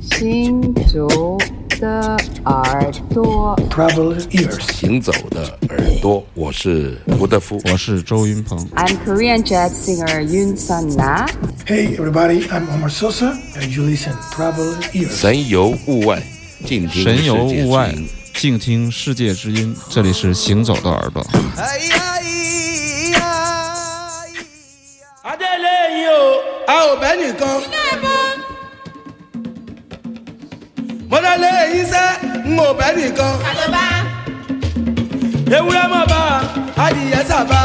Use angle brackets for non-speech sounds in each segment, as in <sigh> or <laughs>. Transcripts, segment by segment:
行走的耳朵，Travel ears，行走的耳朵，我是胡德夫，我是周云鹏。I'm Korean jazz singer Yun Sun Na. Hey everybody, I'm Omar Sosa, and you listen Travel Ears. 神游物外，静听神游物外静听世界之音。这里是行走的耳朵。adélẹ́yìn o a ò bẹ́ nìkan. Mo yín sẹ́ n ò bẹ́ nìkan. ewúrẹ́ mọ̀ bá adìyẹ sábà.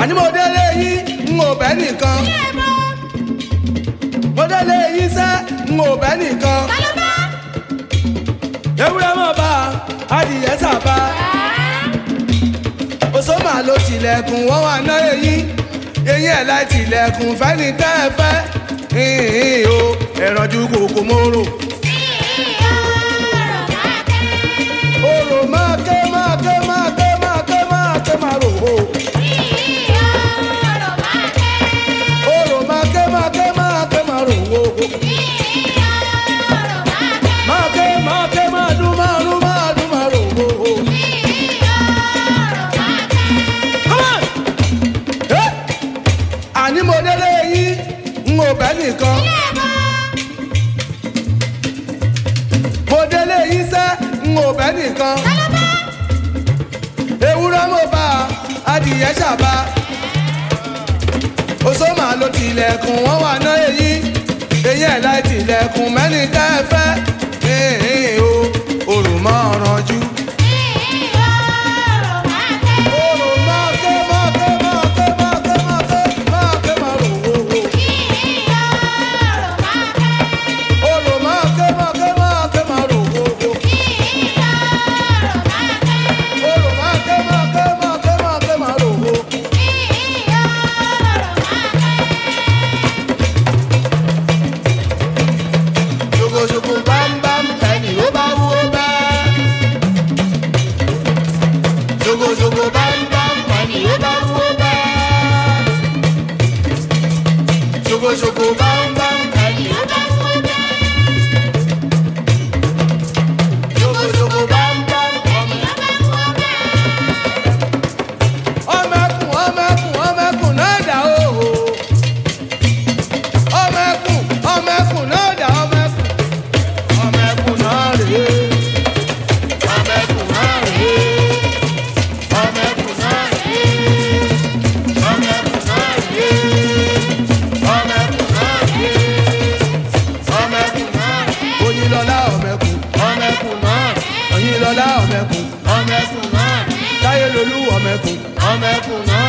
àní mo délé yín n ò bẹ́ nìkan. mo délé sẹ́ n ò bẹ́ nìkan. ewúrẹ́ mọ̀ bá adìyẹ sábà osoma ló tilẹ̀kùn wọ́n wà ná eyín eyín ẹ̀ láì tilẹ̀kùn fẹ́ni tẹ́ ẹ fẹ́ o ẹ̀rànjú kòkó móró. orò máa ké máa ké máa ké máa ké máa ké máa rò o. orò máa ké máa ké máa ké máa rò o. máa ké máa ké máa dún máa dún máa dún máa rò o. Come on! Eh! àní mo délé yín n ò bẹ́ nìkan. mo délé sẹ́ n ò bẹ́ nìkan. ewúrẹ́ mo bá adìyẹ ṣàbá. osoma ló tilẹ̀kùn wọ́n wà ná eyín eyín ẹ̀ láì tilẹ̀kùn tẹ́ ẹ fẹ́. Hìn o òrùmọ̀ ọ̀rànjú. ẹkùn náà.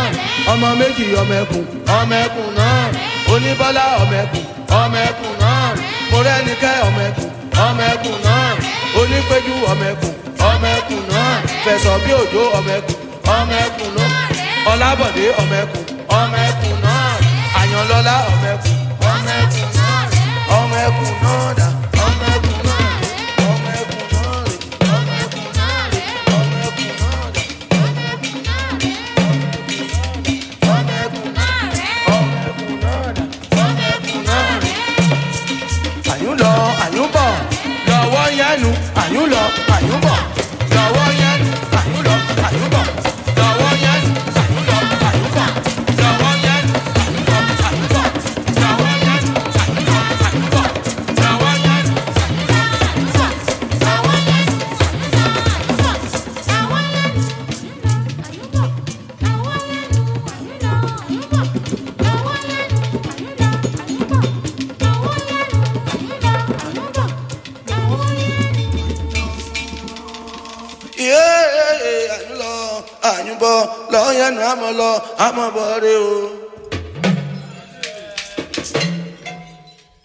Ọmọ méjì ọmọ ẹkùn ọmọ ẹkùn náà. Oníbọ́lá ọmọ ẹkùn ọmọ ẹkùn náà. Mọ̀rẹ́nikẹ́ ọmọ ẹkùn ọmọ ẹkùn náà. Onípẹ́jú ọmọ ẹkùn ọmọ ẹkùn náà. Fẹ̀sọ̀ bí òjò ọmọ ẹkùn ọmọ ẹkùn náà. Ọlábọ̀dé ọmọ ẹkùn ọmọ ẹkùn náà. Àyànlọ́lá ọmọ ẹkùn ọmọ ẹkùn náà. Ọmọ ẹkùn náà dà. Ayuba. Àmọ̀ lọ, àmọ̀ bọ̀ rè o.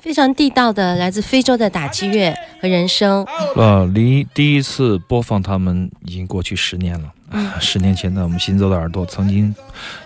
非常地道的来自非洲的打击乐和人声，呃，离第一次播放他们已经过去十年了。十年前呢，我们行走的耳朵曾经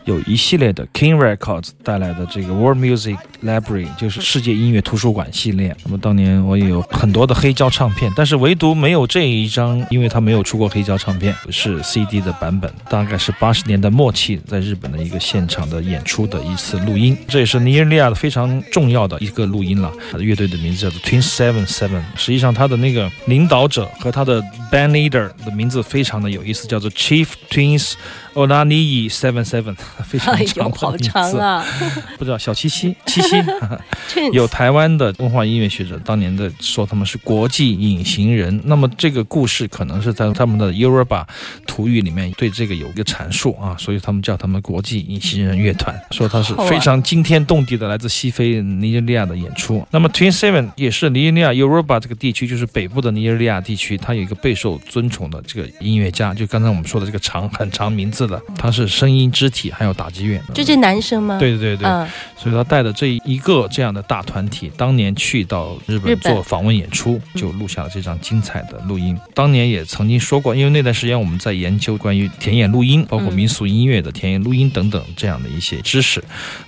有一系列的 King Records 带来的这个 World Music Library，就是世界音乐图书馆系列。那么当年我也有很多的黑胶唱片，但是唯独没有这一张，因为它没有出过黑胶唱片，是 CD 的版本。大概是八十年代末期在日本的一个现场的演出的一次录音，这也是尼日利亚的非常重要的一个录音了。他的乐队的名字叫做 Twin Seven Seven，实际上他的那个领导者和他的 band leader 的名字非常的有意思，叫做 Chi Twins。欧拉尼伊 seven seven <laughs> 非常哎长的名字，长啊！<laughs> 不知道小七七七七 <laughs> 有台湾的文化音乐学者当年的说他们是国际隐形人。那么这个故事可能是在他们的 Yoruba 土语里面对这个有一个阐述啊，所以他们叫他们国际隐形人乐团，说他是非常惊天动地的来自西非尼日利亚的演出。那么 Twin Seven 也是尼日利亚 Yoruba 这个地区，就是北部的尼日利亚地区，它有一个备受尊崇的这个音乐家，就刚才我们说的这个长很长名字的，他是声音、肢体还有打击乐。就这男生吗？对对对所以他带的这一个这样的大团体，当年去到日本做访问演出，就录下了这张精彩的录音。当年也曾经说过，因为那段时间我们在研究关于田野录音，包括民俗音乐的田野录音等等这样的一些知识，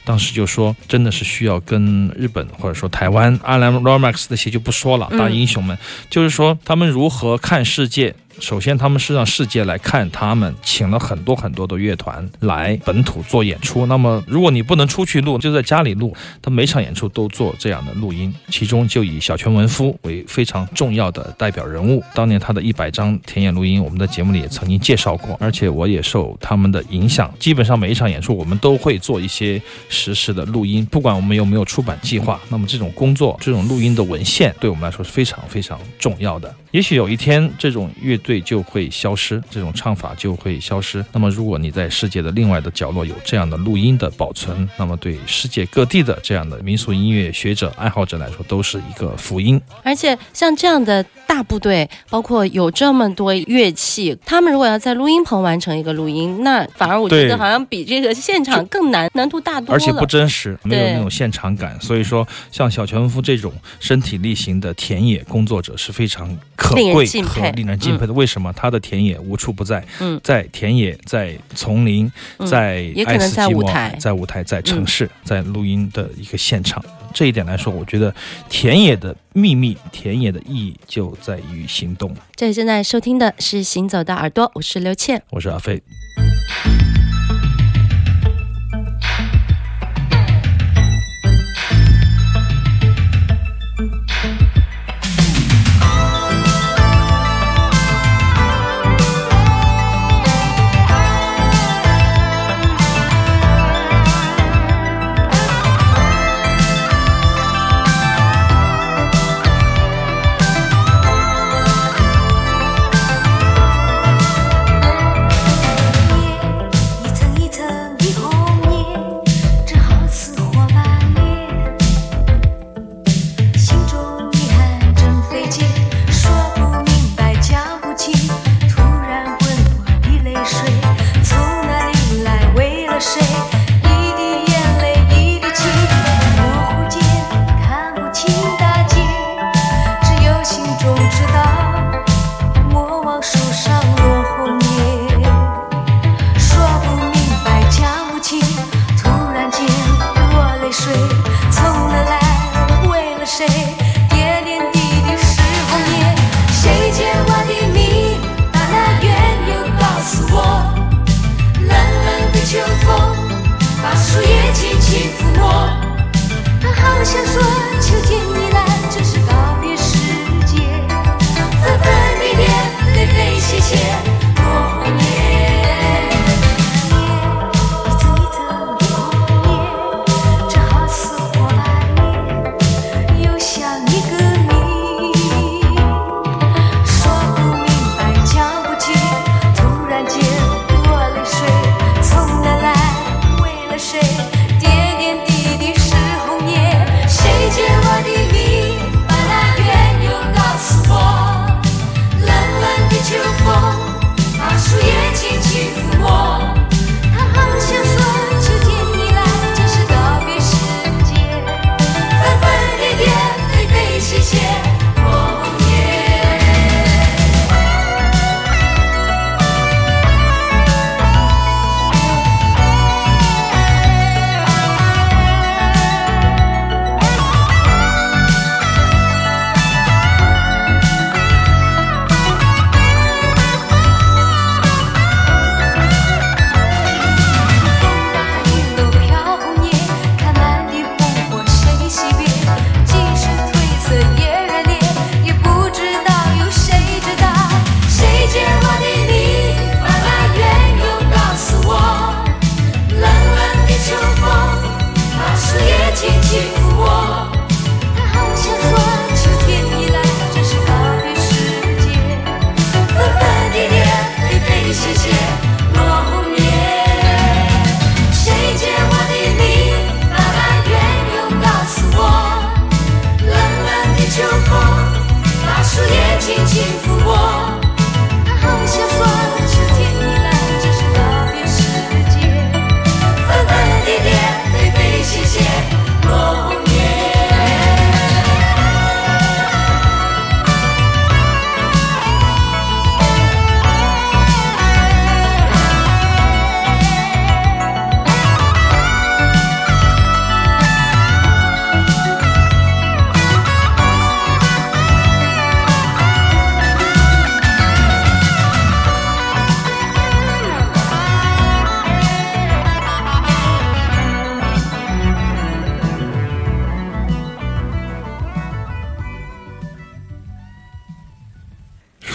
当时就说真的是需要跟日本或者说台湾阿兰罗马克斯那些就不说了，嗯大英雄们，就是说他们如何看世界。首先，他们是让世界来看他们，请了很多很多的乐团来本土做演出。那么，如果你不能出去录，就在家里录。他每场演出都做这样的录音，其中就以小泉文夫为非常重要的代表人物。当年他的一百张田野录音，我们在节目里也曾经介绍过，而且我也受他们的影响，基本上每一场演出我们都会做一些实时的录音，不管我们有没有出版计划。那么这种工作，这种录音的文献，对我们来说是非常非常重要的。也许有一天，这种乐就会消失，这种唱法就会消失。那么，如果你在世界的另外的角落有这样的录音的保存，那么对世界各地的这样的民俗音乐学者、爱好者来说，都是一个福音。而且像这样的大部队，包括有这么多乐器，他们如果要在录音棚完成一个录音，那反而我觉得好像比这个现场更难，难度大多了。而且不真实，没有那种现场感。所以说，像小泉文夫这种身体力行的田野工作者是非常可贵和令人敬佩的。为什么？他的田野无处不在，嗯在田野，在丛林，嗯在也可能在爱斯基摩舞台嗯在舞台，在城市，在录音的一个现场。这一点来说，我觉得田野的秘密，田野的意义就在于行动。这里正在收听的是《行走的耳朵》，我是刘倩。我是阿飞。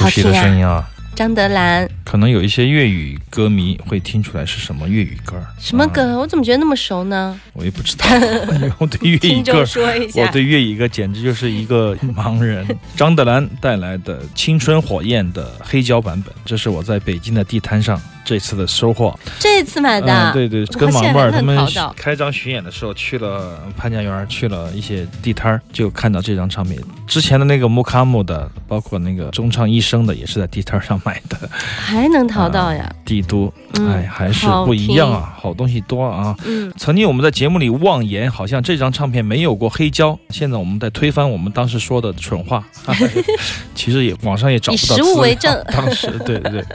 熟悉的听啊声音啊。张德兰可能有一些粤语歌迷会听出来是什么粤语歌什么歌？我怎么觉得那么熟呢？我也不知道，因 <laughs> 为我对粤语 <laughs> 听众歌，说一下。我对粤语歌简直就是一个盲人。<laughs> 张德兰带来的《青春火焰》的黑胶版本，这是我在北京的地摊上这次的收获。这次买的，嗯，对对，跟马妹他们淘到开张巡演的时候去了潘家园，去了一些地摊儿，就看到这张唱片。之前的那个木卡姆的，包括那个中唱一生的，也是在地摊儿上买的。还能淘到呀？帝都，嗯哎，还是不一样啊，好东西多啊。嗯，曾经我们在节目里妄言，好像这张唱片没有过黑胶。现在我们在推翻我们当时说的蠢话，<laughs> 其实也网上也找不到以实物为证 <laughs> 当时对对对，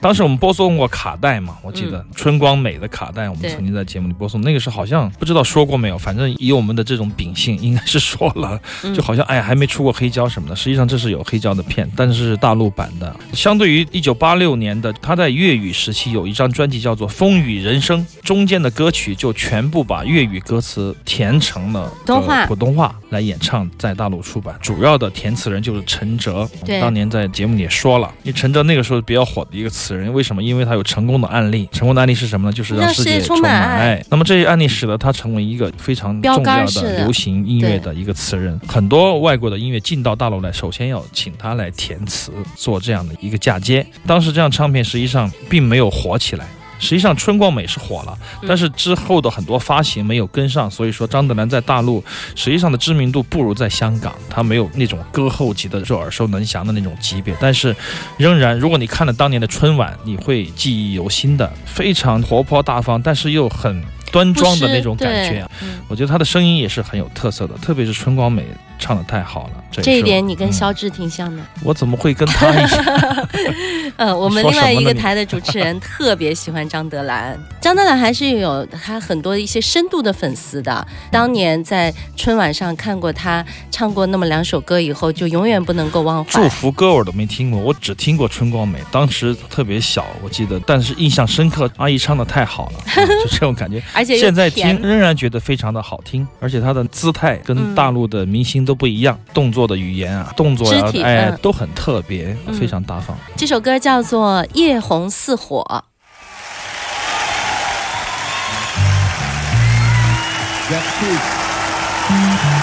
当时我们播送过卡带嘛，我记得、春光美的卡带，我们曾经在节目里播送。那个是好像不知道说过没有，反正以我们的这种秉性，应该是说了，嗯就好像哎还没出过黑胶什么的。实际上这是有黑胶的片，但是是大陆版的。相对于一九八六年的，他在粤语时期有一张专辑叫做《风雨人生》，中间的歌曲就全部把粤语歌词填成了普通话来演唱，在大陆出版。主要的填词人就是陈哲，对当年在节目里也说了，因为陈哲那个时候比较火的一个词人，为什么？因为他有成功的案例，成功的案例是什么呢？就是让让世界充充满爱爱。那么这些案例使得他成为一个非常标重要的流行音乐的一个词人。很多外国的音乐进到大陆来，首先要请他来填词，做这样的一个嫁接。当时这样唱片实际上并没有火起来。实际上，春光美是火了，嗯但是之后的很多发行没有跟上，所以说张德兰在大陆实际上的知名度不如在香港，他没有那种歌后级的就耳熟能详的那种级别。但是，仍然，如果你看了当年的春晚，你会记忆犹新的，非常活泼大方，但是又很端庄的那种感觉我觉得他的声音也是很有特色的，特别是春光美唱的太好了。这这一点你跟嗯肖志挺像的。我怎么会跟他一样？呃，<laughs> 我们另外一个台的主持人 <laughs> 特别喜欢张德兰，张德兰还是有他很多一些深度的粉丝的。当年在春晚上看过他唱过那么两首歌以后，就永远不能够忘怀。祝福歌我都没听过，我只听过春光美，当时特别小，我记得，但是印象深刻，阿姨唱的太好了，啊 <laughs> 就这种感觉。而且现在听仍然觉得非常的好听，而且她的姿态跟嗯大陆的明星都不一样，动作的语言啊，动作啊肢，体哎嗯，都很特别，嗯非常大方。这首歌叫做《夜红似火》。《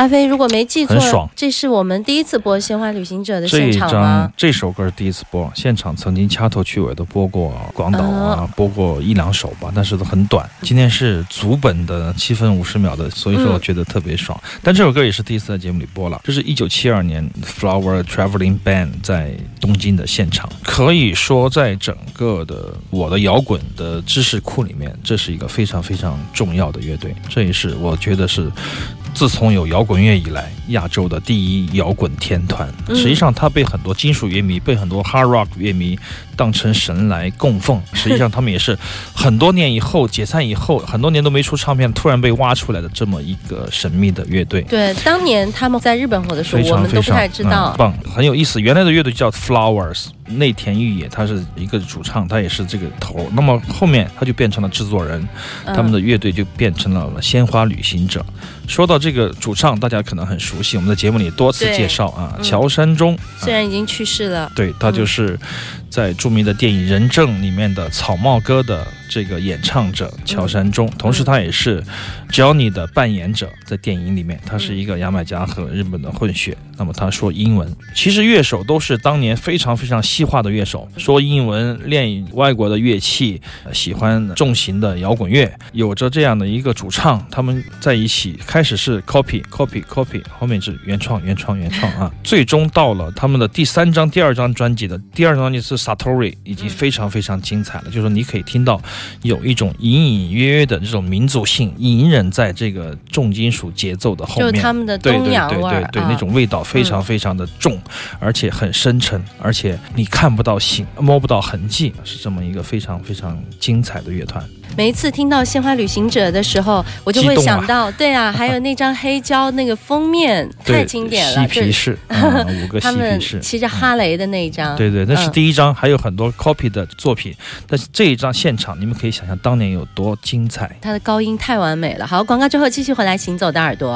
阿飞，如果没记错很爽，这是我们第一次播《鲜花旅行者》的现场吗？这首歌是第一次播，现场曾经掐头去尾都播过广岛啊，播过一两首吧，但是都很短。今天是足本的七分五十秒的，所以说我觉得特别爽。但这首歌也是第一次在节目里播了，这是一九七二年 Flower Traveling Band 在东京的现场，可以说在整个的我的摇滚的知识库里面，这是一个非常非常重要的乐队，这也是我觉得是。自从有摇滚乐以来，亚洲的第一摇滚天团。嗯实际上，它被很多金属乐迷、被很多 hard rock 乐迷当成神来供奉。实际上，他们也是很多年以后解散以后，很多年都没出唱片，突然被挖出来的这么一个神秘的乐队。对，当年他们在日本火的时候非，我们都不太知道嗯。棒，很有意思。原来的乐队叫 Flowers，内田裕也，他是一个主唱，他也是这个头。那么后面他就变成了制作人，嗯他们的乐队就变成了鲜花旅行者。说到这个主唱，大家可能很熟悉，我们在节目里多次介绍啊，嗯乔山中。虽然已经去世了，对他就是在著名的电影《人证》里面的草帽哥的这个演唱者乔山中，同时他也是 Johnny 的扮演者，在电影里面他是一个牙买加和日本的混血。那么他说英文，其实乐手都是当年非常非常西化的乐手，说英文，练外国的乐器，呃喜欢重型的摇滚乐，有着这样的一个主唱，他们在一起开始是 copy copy copy，后面是原创原创原创啊，最终到了他们的第三张、第二张专辑的第二张专辑是 Satori，已经非常非常精彩了。就是你可以听到有一种隐隐约约的这种民族性隐忍在这个重金属节奏的后就是面。他们的对对东洋对味儿啊对对，那种味道非常非常的重，而且很深沉，而且你看不到形，摸不到痕迹，是这么一个非常非常精彩的乐团。每一次听到《鲜花旅行者》的时候，我就会想到，对啊，<laughs> 还有那张黑胶那个封面太，经典了，嬉皮 <laughs> 士，嗯五个嬉他们皮士。骑着哈雷的那一张，对对，那是嗯第一张，还有很多 copy 的作品，但是这一张现场，你们可以想象当年有多精彩。他的高音太完美了。好，广告之后继续回来，行走的耳朵。